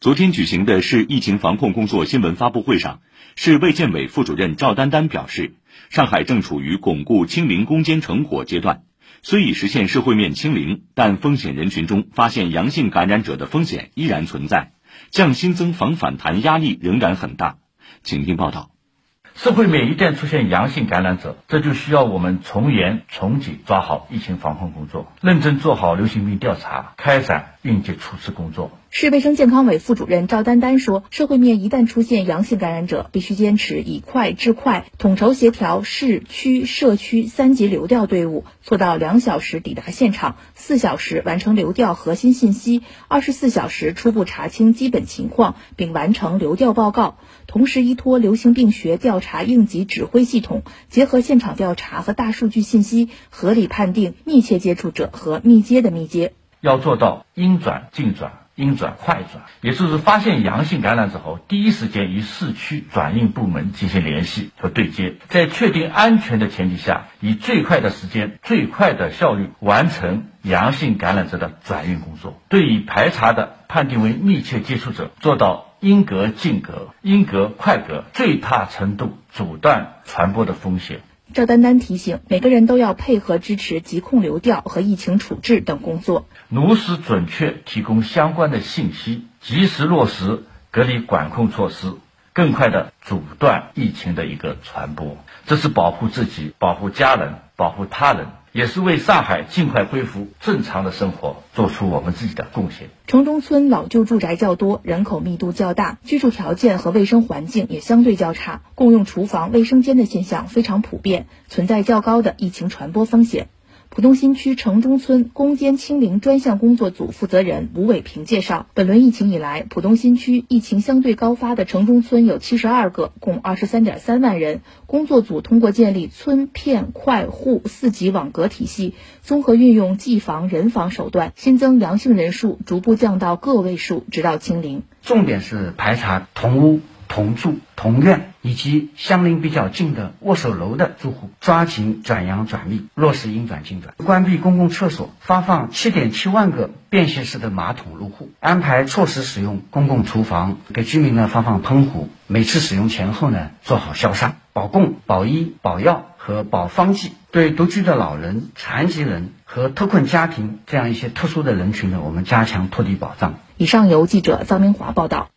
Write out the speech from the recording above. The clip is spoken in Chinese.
昨天举行的市疫情防控工作新闻发布会上，市卫健委副主任赵丹丹表示，上海正处于巩固清零攻坚成果阶段，虽已实现社会面清零，但风险人群中发现阳性感染者的风险依然存在，降新增防反弹压力仍然很大。请听报道。社会面一旦出现阳性感染者，这就需要我们从严从紧抓好疫情防控工作，认真做好流行病调查，开展应急处置工作。市卫生健康委副主任赵丹丹说：“社会面一旦出现阳性感染者，必须坚持以快治快，统筹协调市区社区三级流调队伍，做到两小时抵达现场，四小时完成流调核心信息，二十四小时初步查清基本情况，并完成流调报告。同时，依托流行病学调查应急指挥系统，结合现场调查和大数据信息，合理判定密切接触者和密接的密接。要做到应转尽转。”应转快转，也就是发现阳性感染之后，第一时间与市区转运部门进行联系和对接，在确定安全的前提下，以最快的时间、最快的效率完成阳性感染者的转运工作。对已排查的判定为密切接触者，做到应隔尽隔、应隔快隔，最大程度阻断传播的风险。赵丹丹提醒，每个人都要配合支持疾控流调和疫情处置等工作，如实准确提供相关的信息，及时落实隔离管控措施，更快的阻断疫情的一个传播。这是保护自己、保护家人、保护他人。也是为上海尽快恢复正常的生活做出我们自己的贡献。城中村老旧住宅较多，人口密度较大，居住条件和卫生环境也相对较差，共用厨房、卫生间的现象非常普遍，存在较高的疫情传播风险。浦东新区城中村攻坚清零专项工作组负责人吴伟平介绍，本轮疫情以来，浦东新区疫情相对高发的城中村有七十二个，共二十三点三万人。工作组通过建立村片快户四级网格体系，综合运用技防人防手段，新增阳性人数逐步降到个位数，直到清零。重点是排查同屋。同住同院以及相邻比较近的握手楼的住户，抓紧转阳转密，落实应转尽转。关闭公共厕所，发放七点七万个便携式的马桶入户，安排错时使用公共厨房，给居民呢发放喷壶，每次使用前后呢做好消杀。保供、保医、保药和保方剂，对独居的老人、残疾人和特困家庭这样一些特殊的人群呢，我们加强托底保障。以上由记者臧明华报道。